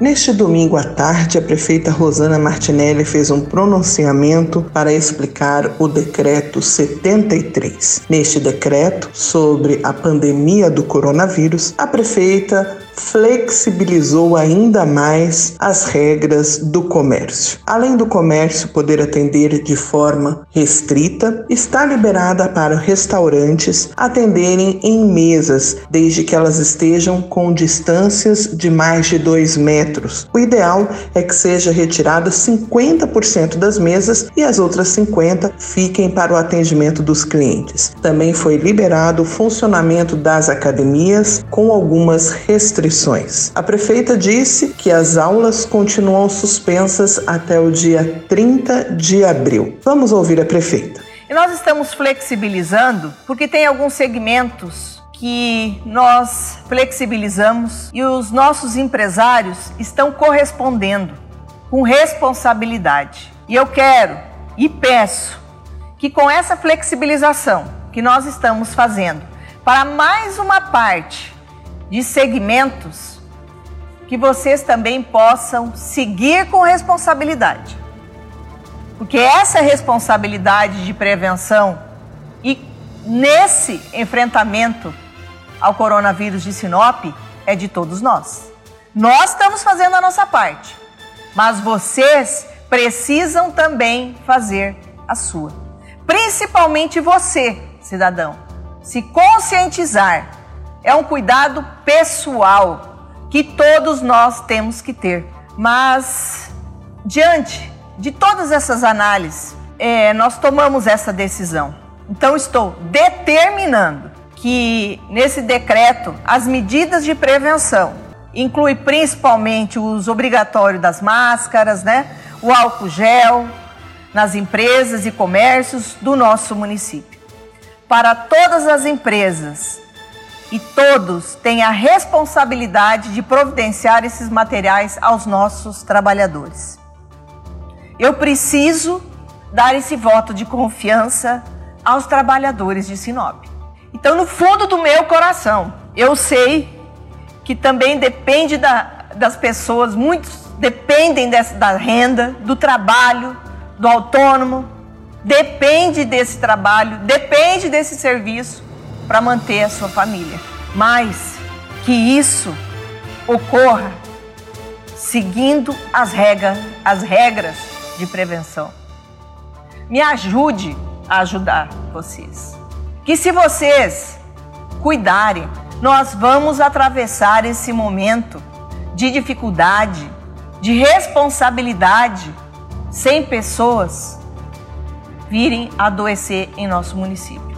Neste domingo à tarde, a prefeita Rosana Martinelli fez um pronunciamento para explicar o decreto 73. Neste decreto sobre a pandemia do coronavírus, a prefeita flexibilizou ainda mais as regras do comércio. Além do comércio poder atender de forma restrita, está liberada para restaurantes atenderem em mesas, desde que elas estejam com distâncias de mais de 2 metros. O ideal é que seja retirada 50% das mesas e as outras 50 fiquem para o atendimento dos clientes. Também foi liberado o funcionamento das academias com algumas restrições A prefeita disse que as aulas continuam suspensas até o dia 30 de abril. Vamos ouvir a prefeita. E nós estamos flexibilizando porque tem alguns segmentos que nós flexibilizamos e os nossos empresários estão correspondendo com responsabilidade. E eu quero e peço que com essa flexibilização que nós estamos fazendo para mais uma parte de segmentos que vocês também possam seguir com responsabilidade. Porque essa responsabilidade de prevenção e nesse enfrentamento ao coronavírus de Sinop é de todos nós. Nós estamos fazendo a nossa parte, mas vocês precisam também fazer a sua. Principalmente você, cidadão, se conscientizar é um cuidado pessoal que todos nós temos que ter. Mas, diante de todas essas análises, é, nós tomamos essa decisão. Então, estou determinando que nesse decreto as medidas de prevenção inclui principalmente o uso obrigatório das máscaras, né? O álcool gel nas empresas e comércios do nosso município. Para todas as empresas e todos têm a responsabilidade de providenciar esses materiais aos nossos trabalhadores. Eu preciso dar esse voto de confiança aos trabalhadores de Sinop. Então, no fundo do meu coração, eu sei que também depende da, das pessoas, muitos dependem dessa, da renda, do trabalho, do autônomo, depende desse trabalho, depende desse serviço para manter a sua família. Mas que isso ocorra seguindo as regras, as regras de prevenção. Me ajude a ajudar vocês. Que se vocês cuidarem, nós vamos atravessar esse momento de dificuldade, de responsabilidade, sem pessoas virem adoecer em nosso município.